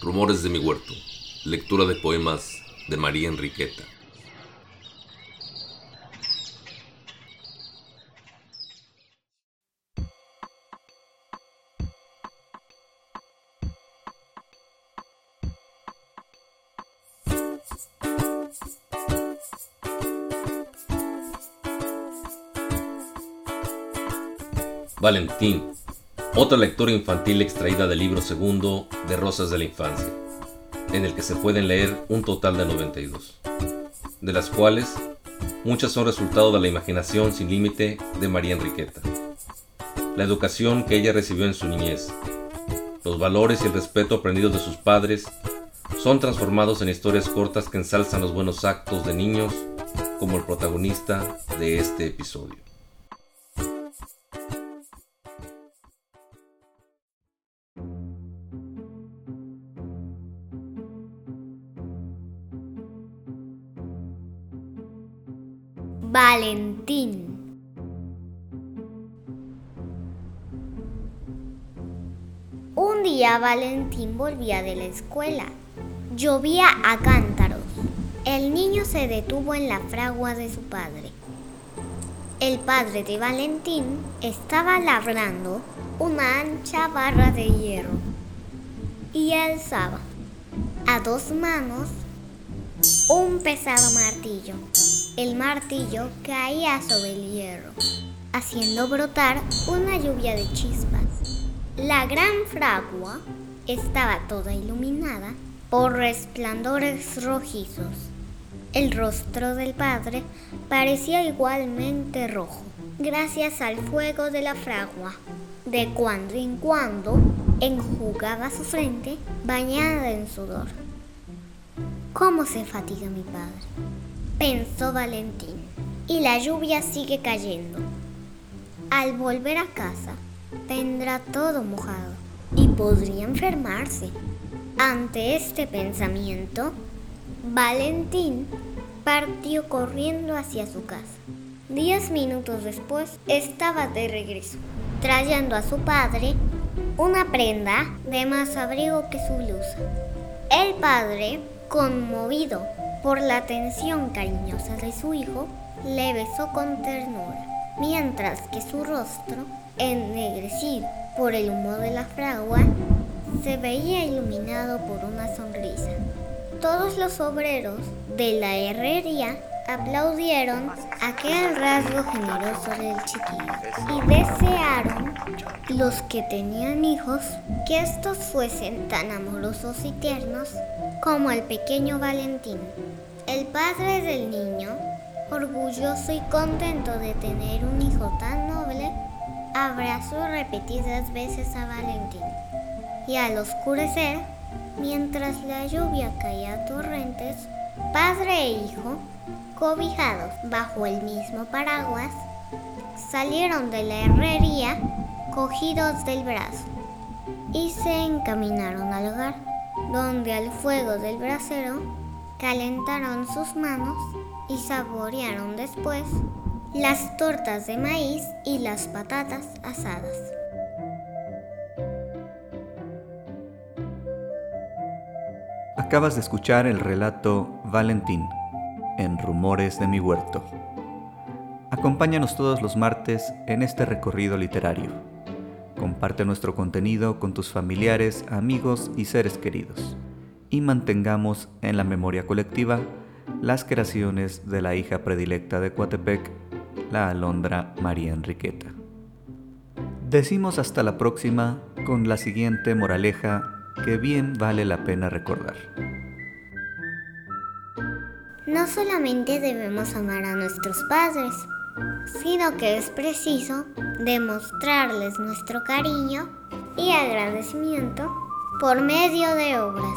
Rumores de mi huerto. Lectura de poemas de María Enriqueta. Valentín, otra lectura infantil extraída del libro segundo de Rosas de la Infancia, en el que se pueden leer un total de 92, de las cuales muchas son resultado de la imaginación sin límite de María Enriqueta, la educación que ella recibió en su niñez, los valores y el respeto aprendidos de sus padres son transformados en historias cortas que ensalzan los buenos actos de niños como el protagonista de este episodio. Valentín. Un día Valentín volvía de la escuela. Llovía a cántaros. El niño se detuvo en la fragua de su padre. El padre de Valentín estaba labrando una ancha barra de hierro y alzaba a dos manos un pesado martillo. El martillo caía sobre el hierro, haciendo brotar una lluvia de chispas. La gran fragua estaba toda iluminada por resplandores rojizos. El rostro del padre parecía igualmente rojo, gracias al fuego de la fragua. De cuando en cuando enjugaba su frente bañada en sudor. ¿Cómo se fatiga mi padre? Pensó Valentín. Y la lluvia sigue cayendo. Al volver a casa, tendrá todo mojado y podría enfermarse. Ante este pensamiento, Valentín partió corriendo hacia su casa. Diez minutos después estaba de regreso, trayendo a su padre una prenda de más abrigo que su blusa. El padre, conmovido por la atención cariñosa de su hijo, le besó con ternura, mientras que su rostro, ennegrecido por el humo de la fragua, se veía iluminado por una sonrisa. Todos los obreros de la herrería aplaudieron aquel rasgo generoso del chiquillo y desearon los que tenían hijos que estos fuesen tan amorosos y tiernos como el pequeño Valentín. El padre del niño, orgulloso y contento de tener un hijo tan noble, abrazó repetidas veces a Valentín. Y al oscurecer, mientras la lluvia caía a torrentes, padre e hijo, cobijados bajo el mismo paraguas, salieron de la herrería cogidos del brazo y se encaminaron al hogar, donde al fuego del brasero calentaron sus manos y saborearon después las tortas de maíz y las patatas asadas. Acabas de escuchar el relato Valentín en Rumores de mi Huerto. Acompáñanos todos los martes en este recorrido literario. Comparte nuestro contenido con tus familiares, amigos y seres queridos y mantengamos en la memoria colectiva las creaciones de la hija predilecta de Coatepec, la alondra María Enriqueta. Decimos hasta la próxima con la siguiente moraleja que bien vale la pena recordar. No solamente debemos amar a nuestros padres, sino que es preciso demostrarles nuestro cariño y agradecimiento por medio de obras.